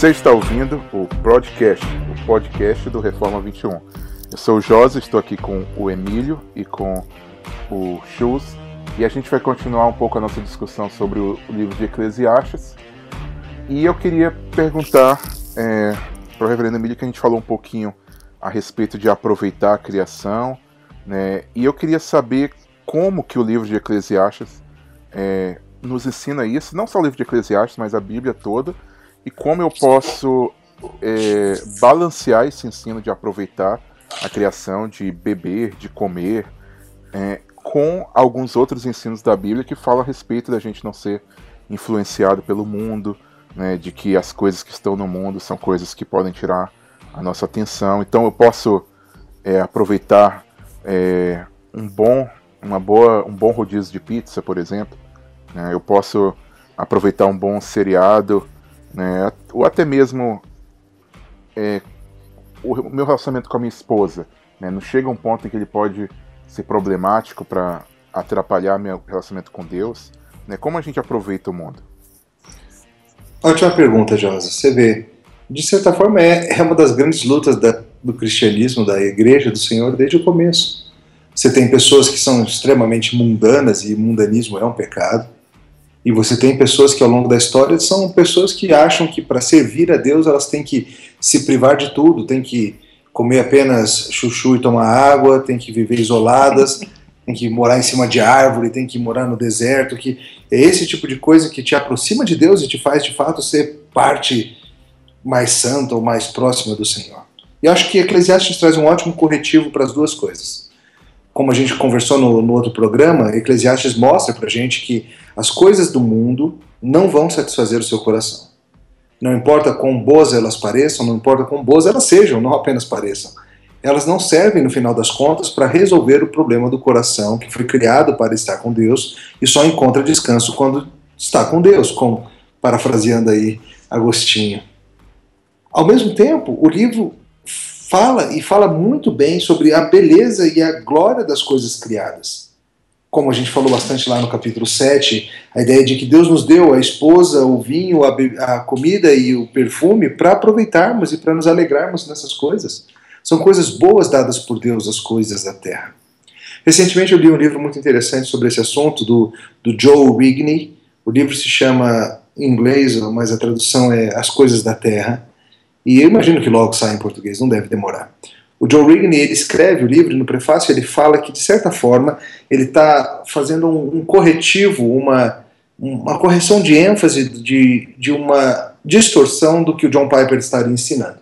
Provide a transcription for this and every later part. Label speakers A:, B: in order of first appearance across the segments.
A: Você está ouvindo o podcast, o podcast do Reforma 21. Eu sou o Josi, estou aqui com o Emílio e com o Chus e a gente vai continuar um pouco a nossa discussão sobre o, livro de Eclesiastes. E eu queria perguntar é, para o Reverendo Emílio que a gente falou um pouquinho a respeito de aproveitar a criação, né? E eu queria saber como que o livro de Eclesiastes é, nos ensina isso, não só o livro de Eclesiastes, mas a Bíblia toda, e como eu posso é, balancear esse ensino de aproveitar a criação, de beber, de comer, é, com alguns outros ensinos da Bíblia que falam a respeito da gente não ser influenciado pelo mundo, né, de que as coisas que estão no mundo são coisas que podem tirar a nossa atenção. Então eu posso é, aproveitar é, um bom, uma boa, um bom rodízio de pizza, por exemplo. Né, eu posso aproveitar um bom seriado né? Ou até mesmo é, o meu relacionamento com a minha esposa, né? Não chega um ponto em que ele pode ser problemático para atrapalhar meu relacionamento com Deus, né? Como a gente aproveita o mundo?
B: Ótima pergunta, Josa. Você vê, de certa forma é, é uma das grandes lutas da, do cristianismo, da igreja do Senhor desde o começo. Você tem pessoas que são extremamente mundanas e mundanismo é um pecado. E você tem pessoas que ao longo da história são pessoas que acham que para servir a Deus elas têm que se privar de tudo, têm que comer apenas chuchu e tomar água, têm que viver isoladas, têm que morar em cima de árvore, têm que morar no deserto, que é esse tipo de coisa que te aproxima de Deus e te faz de fato ser parte mais santa ou mais próxima do Senhor. E acho que Eclesiastes traz um ótimo corretivo para as duas coisas como a gente conversou no, no outro programa, Eclesiastes mostra para gente que as coisas do mundo não vão satisfazer o seu coração. Não importa quão boas elas pareçam, não importa quão boas elas sejam, não apenas pareçam. Elas não servem, no final das contas, para resolver o problema do coração que foi criado para estar com Deus e só encontra descanso quando está com Deus, com, parafraseando aí Agostinho. Ao mesmo tempo, o livro fala e fala muito bem sobre a beleza e a glória das coisas criadas. Como a gente falou bastante lá no capítulo 7, a ideia de que Deus nos deu a esposa, o vinho, a, a comida e o perfume para aproveitarmos e para nos alegrarmos nessas coisas. São coisas boas dadas por Deus, as coisas da terra. Recentemente eu li um livro muito interessante sobre esse assunto do, do Joe Rigney. O livro se chama, em inglês, mas a tradução é As Coisas da Terra. E eu imagino que logo sai em português, não deve demorar. O Joe Rigney ele escreve o livro, no prefácio ele fala que, de certa forma, ele está fazendo um, um, corretivo, uma, uma correção de ênfase de, de uma distorção do que o John Piper estaria ensinando.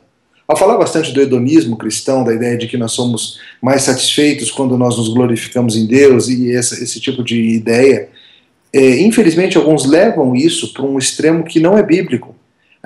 B: Ao falar bastante do hedonismo cristão, da ideia de que nós somos mais satisfeitos quando nós nos glorificamos em Deus e essa, esse tipo de ideia, é, infelizmente alguns levam isso para um extremo que não é bíblico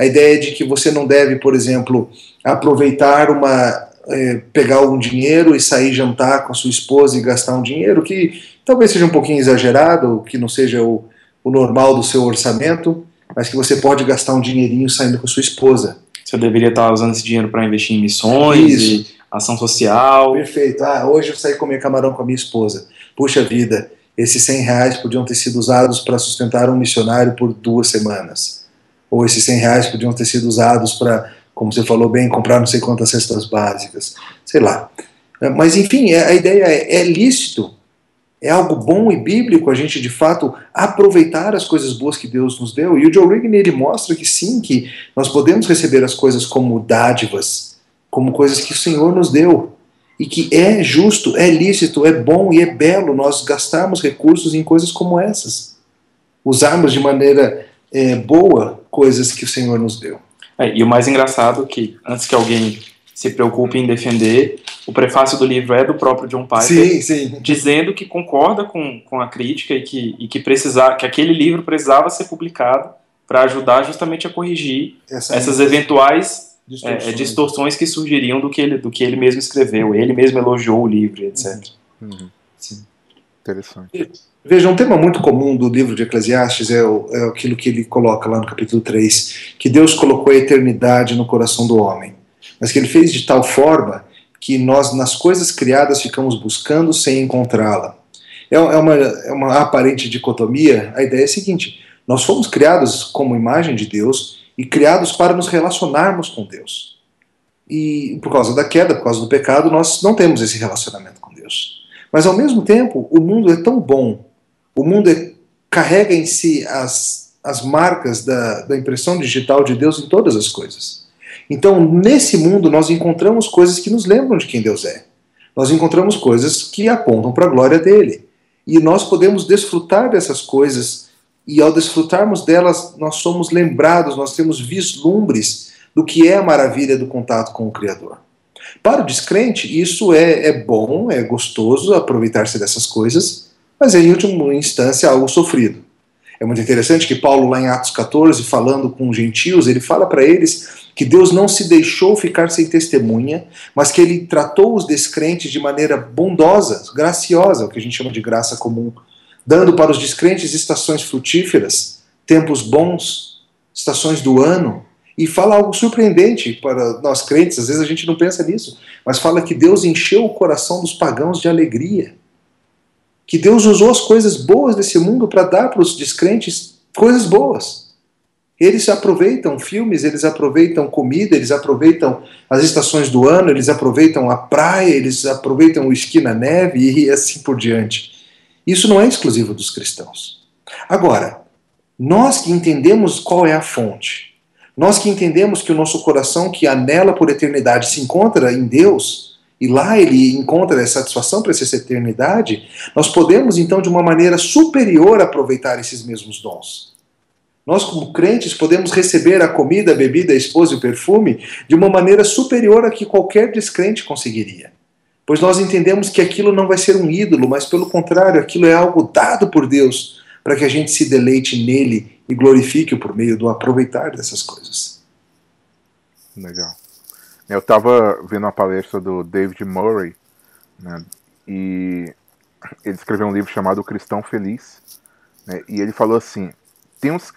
B: a ideia de que você não deve, por exemplo, aproveitar uma. É, pegar um dinheiro e sair jantar com a sua esposa e gastar um dinheiro que talvez seja um pouquinho exagerado, que não seja o, o normal do seu orçamento, mas que você pode gastar um dinheirinho saindo com a sua esposa.
C: Você deveria estar usando esse dinheiro para investir em missões Isso. e ação social.
B: Perfeito. Ah, hoje eu saí comer camarão com a minha esposa. Puxa vida, esses 100 reais podiam ter sido usados para sustentar um missionário por duas semanas ou esses 100 reais podiam ter sido usados para, como você falou bem, comprar não sei quantas cestas básicas, sei lá. Mas enfim, é, a ideia é, é lícito, é algo bom e bíblico a gente de fato aproveitar as coisas boas que Deus nos deu. E o Joe Rigney ele mostra que sim, que nós podemos receber as coisas como dádivas, como coisas que o Senhor nos deu. E que é justo, é lícito, é bom e é belo nós gastarmos recursos em coisas como essas. Usarmos de maneira é, boa coisas que o Senhor nos deu.
C: É, e o mais engraçado é que, antes que alguém se preocupe em defender, o prefácio do livro é do próprio John Piper,
B: sim, sim.
C: dizendo que concorda com, com a crítica e que, e que, precisar, que aquele livro precisava ser publicado para ajudar justamente a corrigir Essa essas eventuais distorções. É, distorções. que surgiriam do que, ele, do que ele mesmo escreveu. Ele mesmo elogiou o livro, etc.
A: Uhum. Sim. Interessante.
B: Veja, um tema muito comum do livro de Eclesiastes é, o, é aquilo que ele coloca lá no capítulo 3, que Deus colocou a eternidade no coração do homem, mas que ele fez de tal forma que nós, nas coisas criadas, ficamos buscando sem encontrá-la. É, é, uma, é uma aparente dicotomia. A ideia é a seguinte: nós fomos criados como imagem de Deus e criados para nos relacionarmos com Deus. E por causa da queda, por causa do pecado, nós não temos esse relacionamento com. Mas ao mesmo tempo, o mundo é tão bom, o mundo é, carrega em si as, as marcas da, da impressão digital de Deus em todas as coisas. Então, nesse mundo, nós encontramos coisas que nos lembram de quem Deus é. Nós encontramos coisas que apontam para a glória dele. E nós podemos desfrutar dessas coisas, e ao desfrutarmos delas, nós somos lembrados, nós temos vislumbres do que é a maravilha do contato com o Criador. Para o descrente, isso é, é bom, é gostoso aproveitar-se dessas coisas, mas é, em última instância, algo sofrido. É muito interessante que Paulo, lá em Atos 14, falando com gentios, ele fala para eles que Deus não se deixou ficar sem testemunha, mas que ele tratou os descrentes de maneira bondosa, graciosa, o que a gente chama de graça comum, dando para os descrentes estações frutíferas, tempos bons, estações do ano, e fala algo surpreendente para nós crentes, às vezes a gente não pensa nisso, mas fala que Deus encheu o coração dos pagãos de alegria. Que Deus usou as coisas boas desse mundo para dar para os descrentes coisas boas. Eles aproveitam filmes, eles aproveitam comida, eles aproveitam as estações do ano, eles aproveitam a praia, eles aproveitam o esqui na neve e assim por diante. Isso não é exclusivo dos cristãos. Agora, nós que entendemos qual é a fonte, nós que entendemos que o nosso coração que anela por eternidade se encontra em Deus, e lá ele encontra satisfação para essa eternidade, nós podemos então de uma maneira superior aproveitar esses mesmos dons. Nós, como crentes, podemos receber a comida, a bebida, a esposa e o perfume de uma maneira superior a que qualquer descrente conseguiria. Pois nós entendemos que aquilo não vai ser um ídolo, mas pelo contrário, aquilo é algo dado por Deus para que a gente se deleite nele e glorifique-o por meio do aproveitar dessas coisas.
A: Legal. Eu estava vendo uma palestra do David Murray, né, e ele escreveu um livro chamado O Cristão Feliz, né, e ele falou assim: tem uns,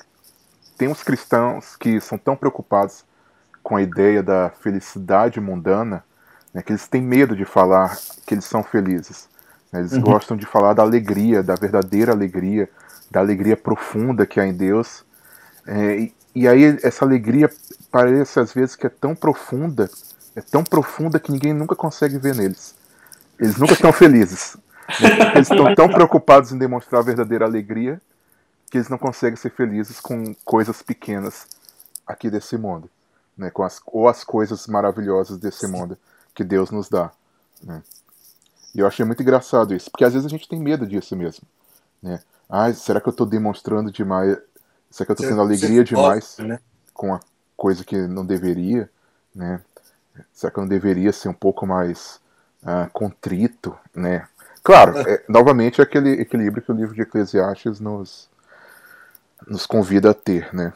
A: tem uns cristãos que são tão preocupados com a ideia da felicidade mundana né, que eles têm medo de falar que eles são felizes. Né, eles uhum. gostam de falar da alegria, da verdadeira alegria, da alegria profunda que há em Deus. É, e, e aí essa alegria parece às vezes que é tão profunda, é tão profunda que ninguém nunca consegue ver neles. Eles nunca estão felizes. Né? Eles estão tão preocupados em demonstrar a verdadeira alegria que eles não conseguem ser felizes com coisas pequenas aqui desse mundo, né? com as, ou as coisas maravilhosas desse mundo que Deus nos dá. Né? E eu achei muito engraçado isso, porque às vezes a gente tem medo disso mesmo. Né? Ah, será que eu estou demonstrando demais? Será que eu estou tendo alegria demais né? com a coisa que não deveria? Né? Será que eu não deveria ser um pouco mais uh, contrito? Né? Claro, é, novamente é aquele equilíbrio que o livro de Eclesiastes nos, nos convida a ter. Né?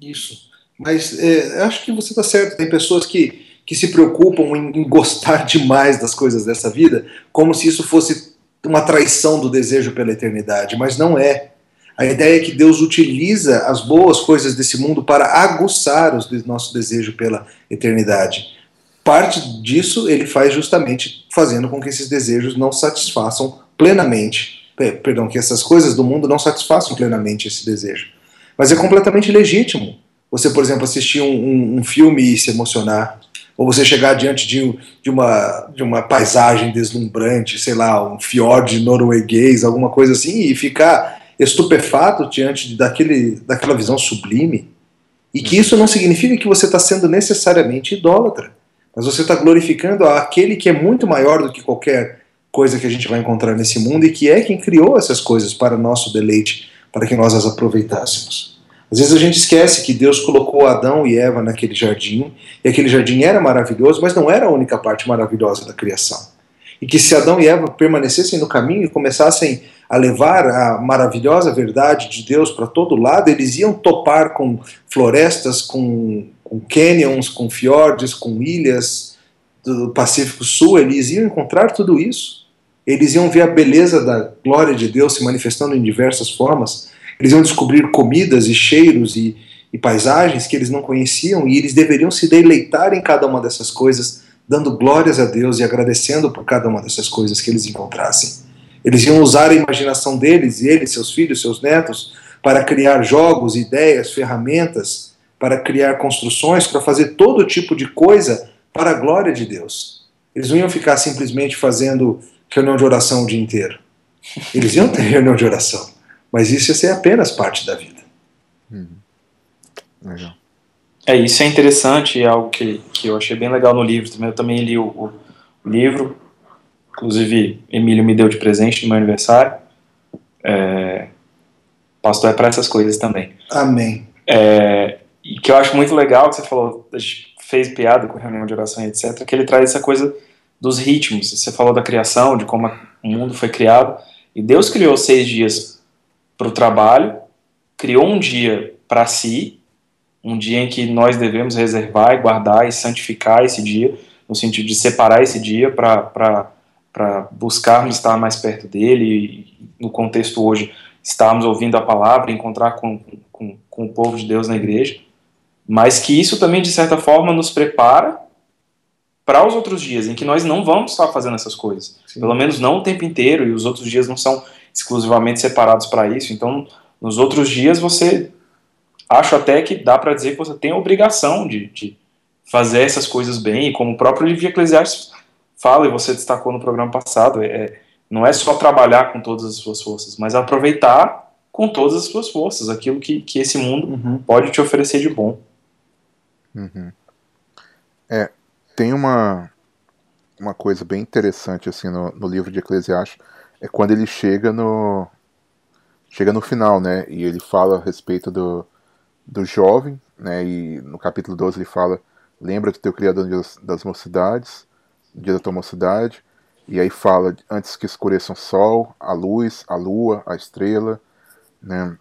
B: Isso. Mas é, acho que você está certo. Tem pessoas que que se preocupam em, em gostar demais das coisas dessa vida, como se isso fosse uma traição do desejo pela eternidade, mas não é. A ideia é que Deus utiliza as boas coisas desse mundo para aguçar o nosso desejo pela eternidade. Parte disso ele faz justamente fazendo com que esses desejos não satisfaçam plenamente, perdão, que essas coisas do mundo não satisfaçam plenamente esse desejo. Mas é completamente legítimo. Você, por exemplo, assistir um, um, um filme e se emocionar, ou você chegar diante de, de, uma, de uma paisagem deslumbrante, sei lá, um fiord norueguês, alguma coisa assim, e ficar estupefato diante daquele, daquela visão sublime. E que isso não significa que você está sendo necessariamente idólatra, mas você está glorificando aquele que é muito maior do que qualquer coisa que a gente vai encontrar nesse mundo e que é quem criou essas coisas para nosso deleite, para que nós as aproveitássemos. Às vezes a gente esquece que Deus colocou Adão e Eva naquele jardim, e aquele jardim era maravilhoso, mas não era a única parte maravilhosa da criação. E que se Adão e Eva permanecessem no caminho e começassem a levar a maravilhosa verdade de Deus para todo lado, eles iam topar com florestas, com, com canyons, com fiordes, com ilhas do Pacífico Sul, eles iam encontrar tudo isso. Eles iam ver a beleza da glória de Deus se manifestando em diversas formas eles iam descobrir comidas e cheiros e, e paisagens que eles não conheciam e eles deveriam se deleitar em cada uma dessas coisas, dando glórias a Deus e agradecendo por cada uma dessas coisas que eles encontrassem. Eles iam usar a imaginação deles, e eles, seus filhos, seus netos, para criar jogos, ideias, ferramentas, para criar construções, para fazer todo tipo de coisa para a glória de Deus. Eles não iam ficar simplesmente fazendo reunião de oração o dia inteiro. Eles iam ter reunião de oração, mas isso ia ser apenas parte da vida. Uhum.
C: Legal. É, isso é interessante, é algo que, que eu achei bem legal no livro também. Eu também li o, o, o livro, inclusive Emílio me deu de presente no meu aniversário. É, pastor é para essas coisas também.
B: Amém.
C: É, e que eu acho muito legal que você falou, a gente fez piada com reunião de oração e etc, que ele traz essa coisa dos ritmos. Você falou da criação, de como o mundo foi criado. E Deus criou seis dias para o trabalho, criou um dia para si um dia em que nós devemos reservar e guardar e santificar esse dia, no sentido de separar esse dia para buscarmos estar mais perto dele, e, no contexto hoje, estarmos ouvindo a palavra, encontrar com, com, com o povo de Deus na igreja, mas que isso também, de certa forma, nos prepara para os outros dias, em que nós não vamos estar fazendo essas coisas. Sim. Pelo menos não o tempo inteiro, e os outros dias não são exclusivamente separados para isso. Então, nos outros dias, você acho até que dá para dizer que você tem a obrigação de, de, fazer essas coisas bem, e como o próprio livro de Eclesiastes fala, e você destacou no programa passado, é, não é só trabalhar com todas as suas forças, mas aproveitar com todas as suas forças aquilo que, que esse mundo uhum. pode te oferecer de bom.
A: Uhum. É, tem uma, uma coisa bem interessante assim no, no livro de Eclesiastes, é quando ele chega no chega no final, né? E ele fala a respeito do, do jovem, né? E no capítulo 12 ele fala: Lembra do teu Criador das mocidades, no dia da tua mocidade. E aí fala: Antes que escureça o sol, a luz, a lua, a estrela, né?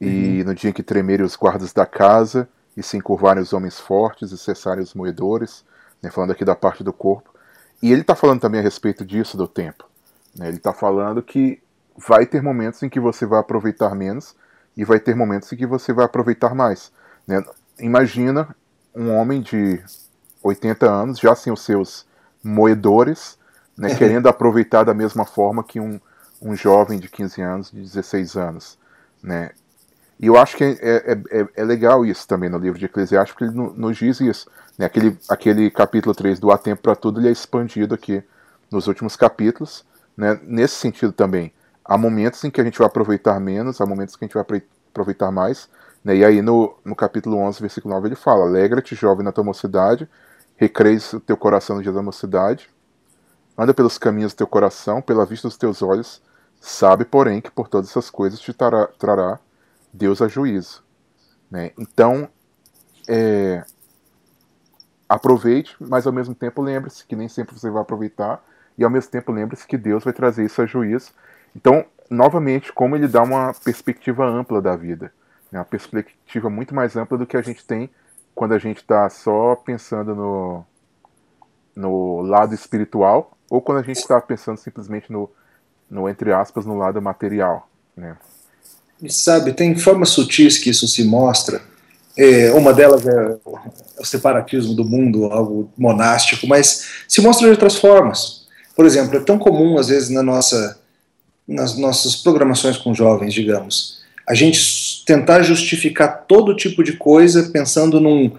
A: E uhum. no dia em que tremerem os guardas da casa, e se encurvarem os homens fortes, e cessarem os moedores, né? falando aqui da parte do corpo. E ele está falando também a respeito disso do tempo. Né? Ele está falando que vai ter momentos em que você vai aproveitar menos e vai ter momentos em que você vai aproveitar mais. Né? Imagina um homem de 80 anos, já sem os seus moedores, né, querendo aproveitar da mesma forma que um, um jovem de 15 anos, de 16 anos. Né? E eu acho que é, é, é, é legal isso também no livro de Eclesiastes, porque ele nos diz isso. Né? Aquele, aquele capítulo 3 do Há Tempo para Tudo ele é expandido aqui nos últimos capítulos, né? nesse sentido também. Há momentos em que a gente vai aproveitar menos, há momentos que a gente vai aproveitar mais. Né? E aí no, no capítulo 11, versículo 9, ele fala: Alegra-te, jovem, na tua mocidade, recreis o teu coração no dia da mocidade, anda pelos caminhos do teu coração, pela vista dos teus olhos, sabe, porém, que por todas essas coisas te trará, trará Deus a juízo. Né? Então, é, aproveite, mas ao mesmo tempo lembre-se que nem sempre você vai aproveitar, e ao mesmo tempo lembre-se que Deus vai trazer isso a juízo, então, novamente, como ele dá uma perspectiva ampla da vida, né? uma perspectiva muito mais ampla do que a gente tem quando a gente está só pensando no, no lado espiritual ou quando a gente está pensando simplesmente no, no, entre aspas, no lado material. Né?
B: E sabe, tem formas sutis que isso se mostra. É, uma delas é o separatismo do mundo, algo monástico, mas se mostra de outras formas. Por exemplo, é tão comum, às vezes, na nossa nas nossas programações com jovens, digamos. A gente tentar justificar todo tipo de coisa pensando num,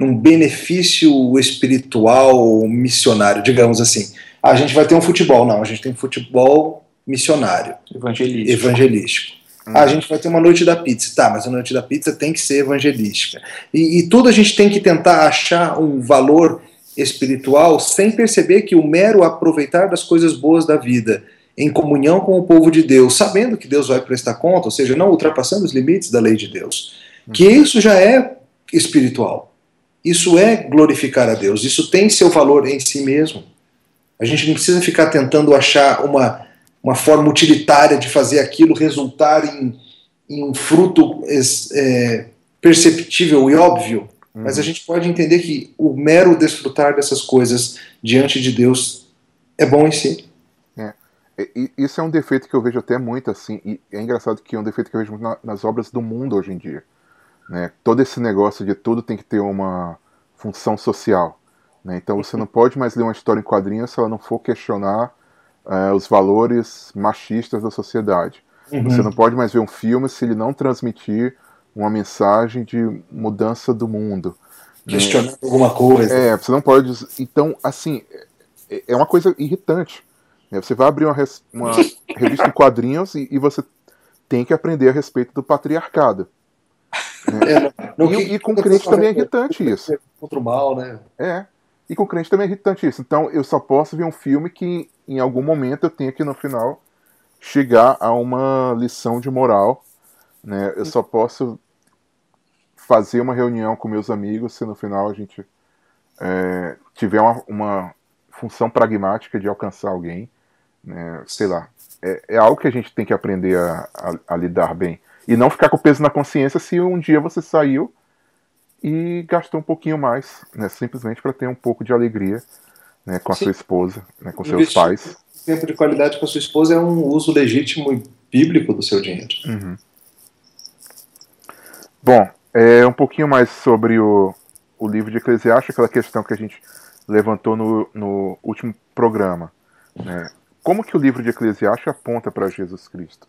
B: num benefício espiritual missionário, digamos assim. Ah, a gente vai ter um futebol, não, a gente tem um futebol missionário.
C: Evangelístico.
B: Evangelístico. Hum. Ah, a gente vai ter uma noite da pizza. Tá, mas a noite da pizza tem que ser evangelística. E, e tudo a gente tem que tentar achar um valor espiritual sem perceber que o mero aproveitar das coisas boas da vida em comunhão com o povo de Deus, sabendo que Deus vai prestar conta, ou seja, não ultrapassando os limites da lei de Deus. Que uhum. isso já é espiritual. Isso é glorificar a Deus. Isso tem seu valor em si mesmo. A gente não precisa ficar tentando achar uma, uma forma utilitária de fazer aquilo resultar em, em um fruto é, perceptível e óbvio. Uhum. Mas a gente pode entender que o mero desfrutar dessas coisas diante de Deus é bom em si.
A: É, isso é um defeito que eu vejo até muito assim, e é engraçado que é um defeito que eu vejo muito nas obras do mundo hoje em dia. Né? Todo esse negócio de tudo tem que ter uma função social. Né? Então você não pode mais ler uma história em quadrinhos se ela não for questionar uh, os valores machistas da sociedade. Uhum. Você não pode mais ver um filme se ele não transmitir uma mensagem de mudança do mundo.
B: Né? Questionando né? alguma coisa.
A: É, você não pode. Então, assim, é, é uma coisa irritante. Né? Você vai abrir uma, res... uma revista de quadrinhos e, e, você tem que aprender a respeito do patriarcado. Né? É, não, e, e, com crente também é irritante isso.
B: Contra o mal, né?
A: É. E com crente também é irritante isso. Então eu só posso ver um filme que em algum momento eu tenha que no final chegar a uma lição de moral. Né? Eu só posso fazer uma reunião com meus amigos se no final a gente é, tiver uma, uma, função pragmática de alcançar alguém. Né? Sei lá. É, é, algo que a gente tem que aprender a, a, a lidar bem. E não ficar com peso na consciência se um dia você saiu e gastou um pouquinho mais, né, simplesmente para ter um pouco de alegria né, com a Sim. sua esposa, né, com Investir seus pais.
B: Tempo de qualidade com a sua esposa é um uso legítimo e bíblico do seu dinheiro.
A: Uhum. Bom, é um pouquinho mais sobre o, o livro de Eclesiastes, aquela questão que a gente levantou no, no último programa. Né? Como que o livro de Eclesiastes aponta para Jesus Cristo?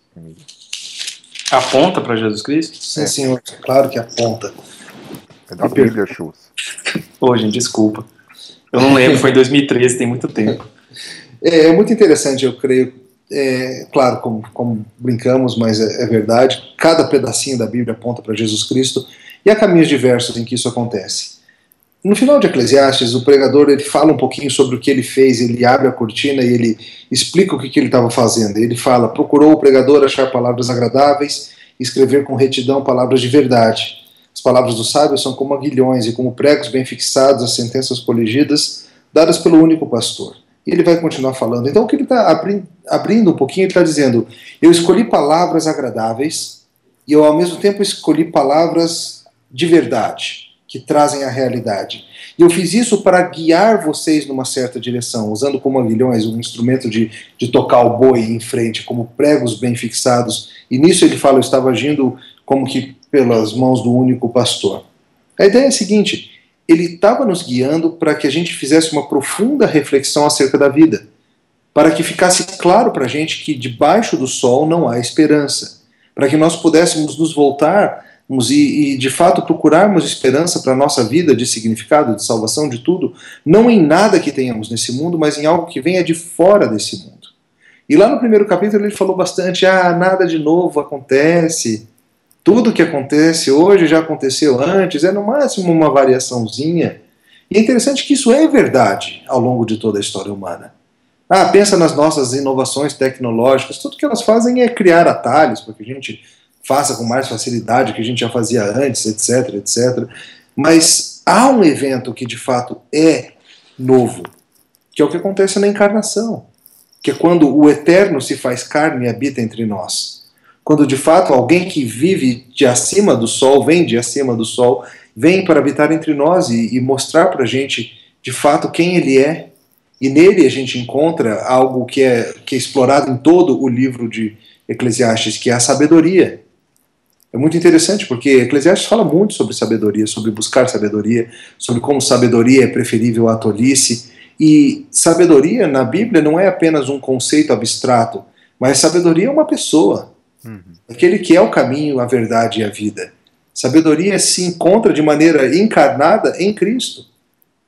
C: Aponta para Jesus Cristo?
B: Sim, é. senhor, claro que aponta.
A: É da Bíblia, Chus.
C: Pô, gente, desculpa. Eu não lembro, foi em 2013, tem muito tempo.
B: É, é muito interessante, eu creio. É, claro, como, como, brincamos, mas é, é, verdade. Cada pedacinho da Bíblia aponta para Jesus Cristo e há caminhos diversos em que isso acontece. No final de Eclesiastes, o pregador ele fala um pouquinho sobre o que ele fez, ele abre a cortina e ele explica o que, que ele estava fazendo. Ele fala: procurou o pregador achar palavras agradáveis, escrever com retidão palavras de verdade. As palavras do sábio são como aguilhões e como pregos bem fixados, as sentenças coligidas, dadas pelo único pastor. Ele vai continuar falando. Então, o que ele está abri abrindo um pouquinho, ele está dizendo: Eu escolhi palavras agradáveis e eu, ao mesmo tempo, escolhi palavras de verdade, que trazem a realidade. E eu fiz isso para guiar vocês numa certa direção, usando como aguilhões um instrumento de, de tocar o boi em frente, como pregos bem fixados. E nisso ele fala: Eu estava agindo como que pelas mãos do único pastor. A ideia é a seguinte: ele estava nos guiando para que a gente fizesse uma profunda reflexão acerca da vida, para que ficasse claro para a gente que debaixo do sol não há esperança, para que nós pudéssemos nos voltarmos e, e de fato procurarmos esperança para a nossa vida de significado, de salvação, de tudo, não em nada que tenhamos nesse mundo, mas em algo que venha de fora desse mundo. E lá no primeiro capítulo ele falou bastante: ah, nada de novo acontece tudo que acontece hoje já aconteceu antes, é no máximo uma variaçãozinha. E é interessante que isso é verdade ao longo de toda a história humana. Ah, pensa nas nossas inovações tecnológicas, tudo que elas fazem é criar atalhos para que a gente faça com mais facilidade o que a gente já fazia antes, etc, etc. Mas há um evento que de fato é novo, que é o que acontece na encarnação, que é quando o eterno se faz carne e habita entre nós quando de fato alguém que vive de acima do sol, vem de acima do sol, vem para habitar entre nós e, e mostrar para a gente de fato quem ele é. E nele a gente encontra algo que é, que é explorado em todo o livro de Eclesiastes, que é a sabedoria. É muito interessante porque Eclesiastes fala muito sobre sabedoria, sobre buscar sabedoria, sobre como sabedoria é preferível à tolice. E sabedoria na Bíblia não é apenas um conceito abstrato, mas sabedoria é uma pessoa. Uhum. Aquele que é o caminho, a verdade e a vida. Sabedoria se encontra de maneira encarnada em Cristo.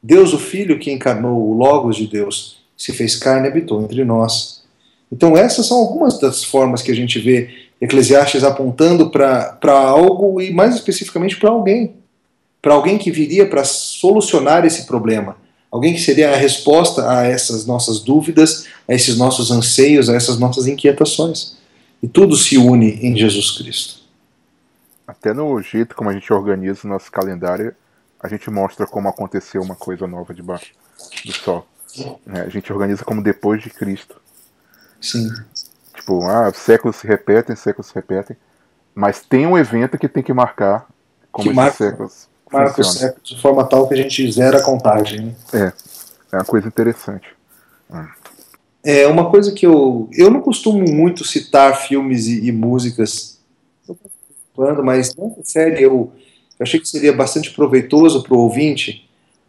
B: Deus, o Filho que encarnou o Logos de Deus, se fez carne e habitou entre nós. Então, essas são algumas das formas que a gente vê Eclesiastes apontando para algo e, mais especificamente, para alguém. Para alguém que viria para solucionar esse problema. Alguém que seria a resposta a essas nossas dúvidas, a esses nossos anseios, a essas nossas inquietações. E tudo se une em Jesus Cristo.
A: Até no jeito como a gente organiza o nosso calendário, a gente mostra como aconteceu uma coisa nova debaixo do sol. É, a gente organiza como depois de Cristo.
B: Sim.
A: Tipo, ah, séculos se repetem, séculos se repetem, mas tem um evento que tem que marcar como que marca, séculos
B: marca os séculos de forma tal que a gente zera a contagem. Né?
A: É, é uma coisa interessante. Hum.
B: É uma coisa que eu. Eu não costumo muito citar filmes e, e músicas, mas nessa série eu, eu achei que seria bastante proveitoso para o ouvinte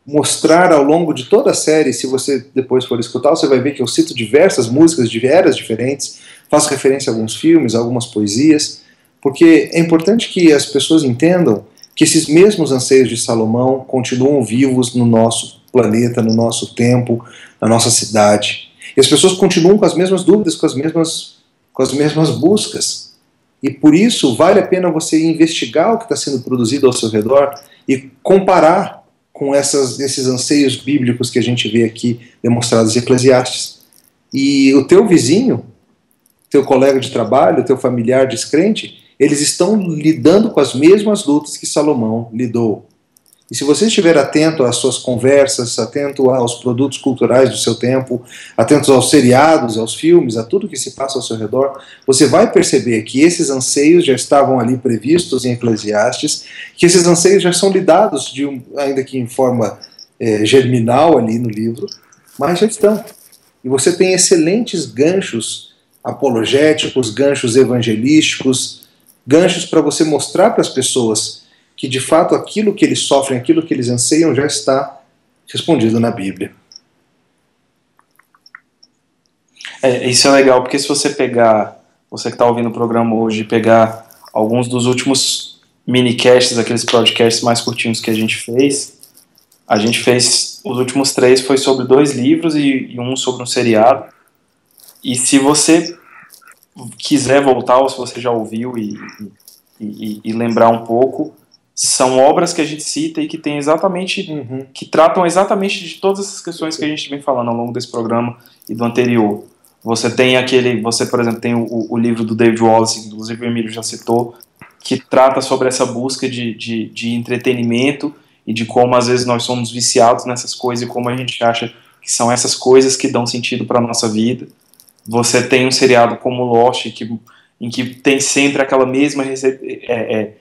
B: mostrar ao longo de toda a série, se você depois for escutar, você vai ver que eu cito diversas músicas de eras diferentes, faço referência a alguns filmes, a algumas poesias, porque é importante que as pessoas entendam que esses mesmos anseios de Salomão continuam vivos no nosso planeta, no nosso tempo, na nossa cidade. E as pessoas continuam com as mesmas dúvidas, com as mesmas, com as mesmas buscas. E por isso vale a pena você investigar o que está sendo produzido ao seu redor e comparar com essas, esses anseios bíblicos que a gente vê aqui demonstrados em Eclesiastes. E o teu vizinho, teu colega de trabalho, teu familiar descrente, eles estão lidando com as mesmas lutas que Salomão lidou. E se você estiver atento às suas conversas, atento aos produtos culturais do seu tempo, atento aos seriados, aos filmes, a tudo que se passa ao seu redor, você vai perceber que esses anseios já estavam ali previstos em Eclesiastes, que esses anseios já são lidados, um, ainda que em forma é, germinal ali no livro, mas já estão. E você tem excelentes ganchos apologéticos, ganchos evangelísticos, ganchos para você mostrar para as pessoas que de fato aquilo que eles sofrem, aquilo que eles anseiam já está respondido na Bíblia.
C: É, isso é legal, porque se você pegar, você que está ouvindo o programa hoje, pegar alguns dos últimos minicasts, aqueles podcasts mais curtinhos que a gente fez, a gente fez, os últimos três foi sobre dois livros e, e um sobre um seriado. E se você quiser voltar, ou se você já ouviu e, e, e lembrar um pouco, são obras que a gente cita e que tem exatamente uhum. que tratam exatamente de todas essas questões que a gente vem falando ao longo desse programa e do anterior. Você tem aquele, você por exemplo tem o, o livro do David Wallace, inclusive o Emílio já citou, que trata sobre essa busca de, de, de entretenimento e de como às vezes nós somos viciados nessas coisas e como a gente acha que são essas coisas que dão sentido para nossa vida. Você tem um seriado como Lost, que, em que tem sempre aquela mesma é, é,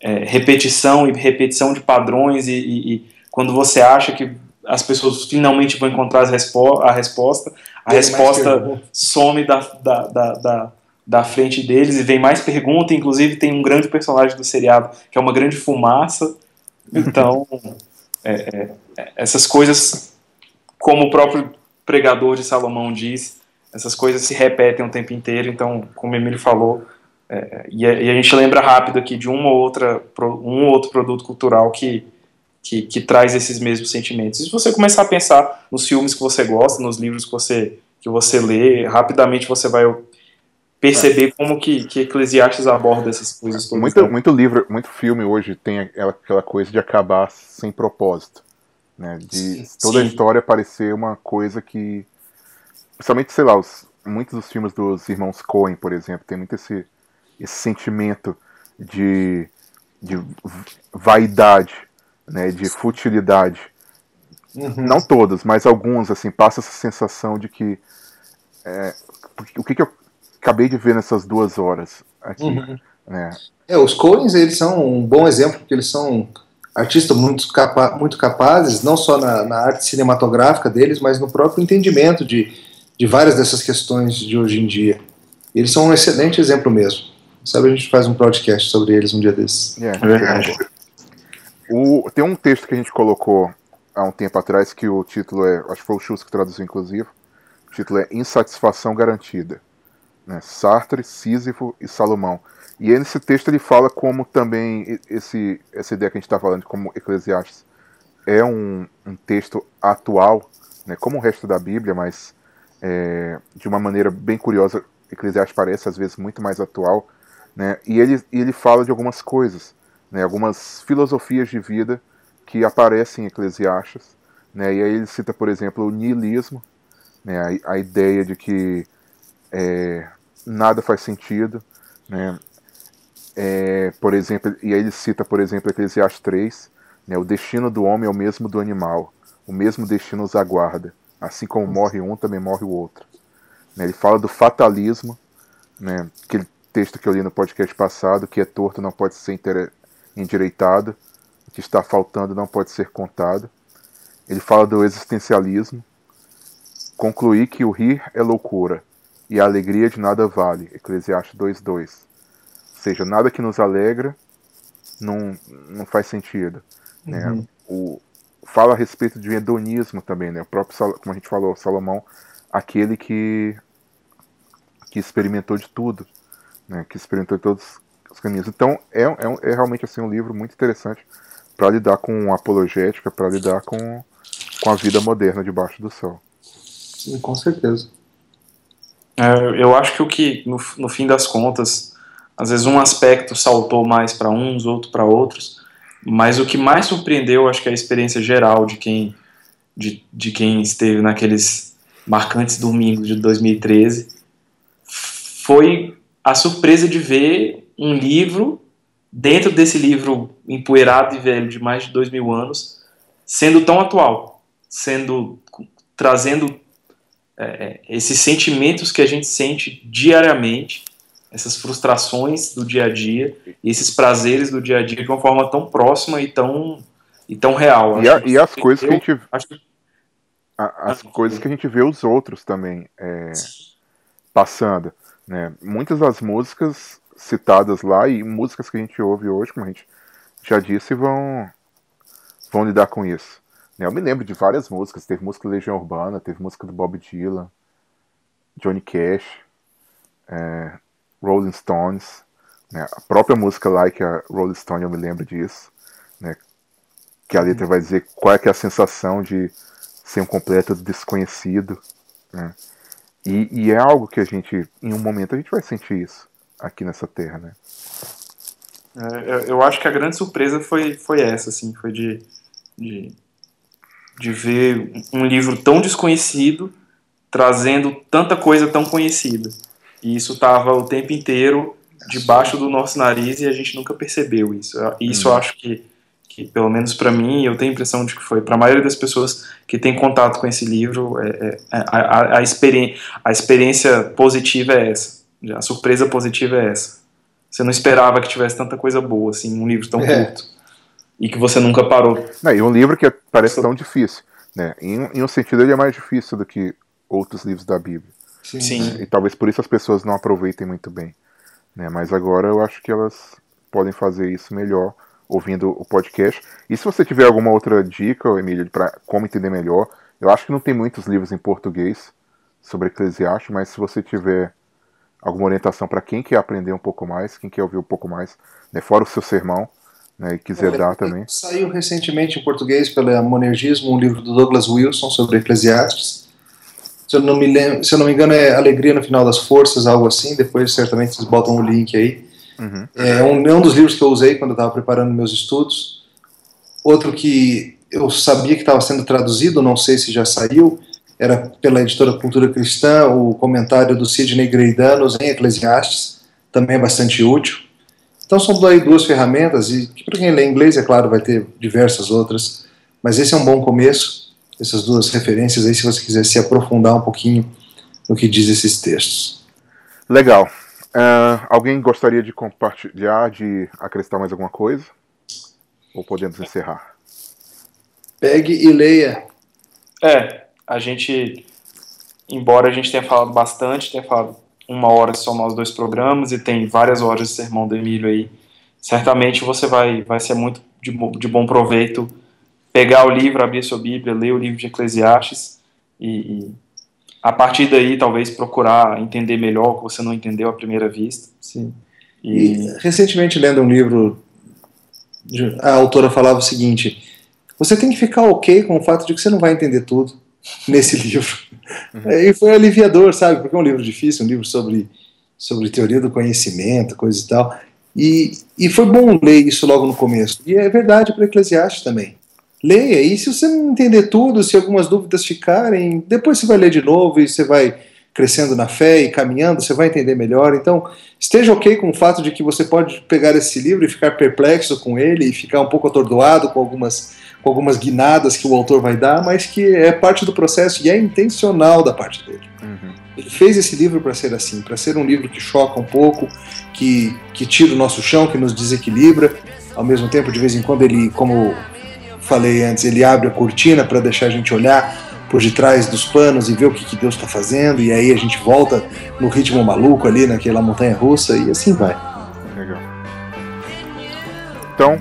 C: é, repetição e repetição de padrões e, e, e, quando você acha que as pessoas finalmente vão encontrar respo a resposta, a resposta some da, da, da, da, da frente deles e vem mais pergunta, inclusive tem um grande personagem do seriado que é uma grande fumaça, então é, é, essas coisas, como o próprio pregador de Salomão diz, essas coisas se repetem o tempo inteiro, então, como o Emílio falou, é, e, a, e, a, gente lembra rápido aqui de uma ou outra, um ou outro produto cultural que, que, que, traz esses mesmos sentimentos. E se você começar a pensar nos filmes que você gosta, nos livros que você, que você lê, rapidamente você vai perceber como que, que Eclesiastes aborda essas coisas todas.
A: Muito, muito livro, muito filme hoje tem aquela, aquela coisa de acabar sem propósito. Né, de sim, toda sim. a história parecer uma coisa que. Principalmente, sei lá, os, muitos dos filmes dos irmãos Coen, por exemplo, tem muito esse, esse sentimento de, de vaidade, né, de futilidade. Uhum. Não todos, mas alguns, assim, passa essa sensação de que é, o que, que, eu acabei de ver nessas duas horas aqui, uhum. né?
B: É, os Coens, eles são um bom exemplo, porque eles são artistas muito, capa muito capazes, não só na, na, arte cinematográfica deles, mas no próprio entendimento de, de várias dessas questões de hoje em dia. Eles são um excelente exemplo mesmo. Sabe, a gente faz um podcast sobre eles um dia desses.
A: É, é verdade. O, tem um texto que a gente colocou há um tempo atrás que o título é, acho que foi o Schultz que traduziu inclusive, o título é Insatisfação Garantida. Né? Sartre, Sísifo e Salomão. E nesse texto ele fala como também esse, essa ideia que a gente está falando, como Eclesiastes é um, um texto atual, né, como o resto da Bíblia, mas é, de uma maneira bem curiosa, Eclesiastes parece às vezes muito mais atual né? E ele, ele fala de algumas coisas, né? algumas filosofias de vida que aparecem em Eclesiastes. Né? E aí ele cita, por exemplo, o niilismo, né? a, a ideia de que é, nada faz sentido. Né? É, por exemplo, e aí ele cita, por exemplo, Eclesiastes 3, né? o destino do homem é o mesmo do animal, o mesmo destino os aguarda. Assim como morre um, também morre o outro. Né? Ele fala do fatalismo, né? que ele texto que eu li no podcast passado, que é torto não pode ser endireitado, o que está faltando não pode ser contado. Ele fala do existencialismo, concluir que o rir é loucura e a alegria de nada vale, Eclesiastes 2.2. Ou seja, nada que nos alegra não, não faz sentido. Né? Uhum. Né? O, fala a respeito de hedonismo também, né? o próprio, como a gente falou, Salomão, aquele que que experimentou de tudo, né, que experimentou todos os caminhos. Então é, é, é realmente assim um livro muito interessante para lidar com apologética, para lidar com, com a vida moderna debaixo do céu.
B: Sim, com certeza.
C: É, eu acho que o que, no, no fim das contas, às vezes um aspecto saltou mais para uns, outro para outros, mas o que mais surpreendeu, acho que é a experiência geral de quem, de, de quem esteve naqueles marcantes domingos de 2013, foi a surpresa de ver um livro, dentro desse livro empoeirado e velho de mais de dois mil anos, sendo tão atual, sendo trazendo é, é esses sentimentos que a gente sente diariamente essas frustrações do dia a dia esses prazeres do dia a dia de uma forma tão próxima e tão, e tão real.
A: E, a, e as coisas que a gente. Acho... as coisas que a gente vê os outros também é, passando. Né? Muitas das músicas citadas lá e músicas que a gente ouve hoje, como a gente já disse, vão, vão lidar com isso. Né? Eu me lembro de várias músicas. Teve música do Legião Urbana, teve música do Bob Dylan, Johnny Cash. É, Rolling Stones, né? a própria música Like a Rolling Stone, eu me lembro disso, né? que a letra vai dizer qual é, é a sensação de ser um completo desconhecido. Né? E, e, é algo que a gente, em um momento, a gente vai sentir isso aqui nessa terra. Né?
C: É, eu acho que a grande surpresa foi, foi essa, assim, foi de, de, de ver um livro tão desconhecido trazendo tanta coisa tão conhecida. E isso estava o tempo inteiro debaixo do nosso nariz e a gente nunca percebeu isso. Isso eu uhum. acho que, que pelo menos para mim, eu tenho a impressão de que foi para a maioria das pessoas que tem contato com esse livro, é, é, é a, a, a, experi a experiência positiva é essa. A surpresa positiva é essa. Você não esperava que tivesse tanta coisa boa, assim, um livro tão é. curto. E que você nunca parou.
A: Não, e um livro que parece tão difícil. Né? Em, em um sentido, ele é mais difícil do que outros livros da Bíblia.
C: Sim. Sim.
A: E talvez por isso as pessoas não aproveitem muito bem. Né? Mas agora eu acho que elas podem fazer isso melhor ouvindo o podcast. E se você tiver alguma outra dica, Emílio, para como entender melhor, eu acho que não tem muitos livros em português sobre Eclesiastes, mas se você tiver alguma orientação para quem quer aprender um pouco mais, quem quer ouvir um pouco mais, né, fora o seu sermão, né, e quiser dar também.
B: Saiu recentemente em português pela Monergismo um livro do Douglas Wilson sobre Eclesiastes se eu não me lembro, se eu não me engano é Alegria no Final das Forças, algo assim, depois certamente vocês botam o link aí. Uhum. É, um, é um dos livros que eu usei quando eu estava preparando meus estudos. Outro que eu sabia que estava sendo traduzido, não sei se já saiu, era pela editora Cultura Cristã, o comentário do Sidney Greidanos em Eclesiastes, também é bastante útil. Então são daí duas ferramentas, e para quem lê inglês, é claro, vai ter diversas outras, mas esse é um bom começo essas duas referências aí, se você quiser se aprofundar um pouquinho no que diz esses textos.
A: Legal. Uh, alguém gostaria de compartilhar, de acrescentar mais alguma coisa? Ou podemos encerrar?
B: Pegue e leia.
C: É, a gente, embora a gente tenha falado bastante, tenha falado uma hora só nós dois programas e tem várias horas de sermão do Emílio aí, certamente você vai, vai ser muito de, de bom proveito pegar o livro, abrir a sua Bíblia, ler o livro de Eclesiastes e, e a partir daí talvez procurar entender melhor o que você não entendeu à primeira vista.
B: Sim. E, e recentemente lendo um livro, a autora falava o seguinte: você tem que ficar ok com o fato de que você não vai entender tudo nesse livro. Uhum. E foi aliviador, sabe? Porque é um livro difícil, um livro sobre, sobre teoria do conhecimento, coisa e tal. E, e foi bom ler isso logo no começo. E é verdade para Eclesiastes também leia. E se você não entender tudo, se algumas dúvidas ficarem, depois você vai ler de novo e você vai crescendo na fé e caminhando, você vai entender melhor. Então, esteja ok com o fato de que você pode pegar esse livro e ficar perplexo com ele e ficar um pouco atordoado com algumas, com algumas guinadas que o autor vai dar, mas que é parte do processo e é intencional da parte dele. Uhum. Ele fez esse livro para ser assim, para ser um livro que choca um pouco, que, que tira o nosso chão, que nos desequilibra. Ao mesmo tempo, de vez em quando, ele, como falei antes, ele abre a cortina para deixar a gente olhar por detrás dos panos e ver o que, que Deus está fazendo, e aí a gente volta no ritmo maluco ali, naquela montanha russa, e assim vai. Legal.
A: Então,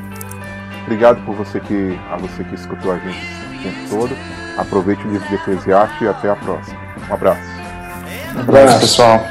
A: obrigado por você que, a você que escutou a gente o tempo todo. Aproveite o livro de Eclesiastes e até a próxima. Um abraço.
C: Um abraço, pessoal.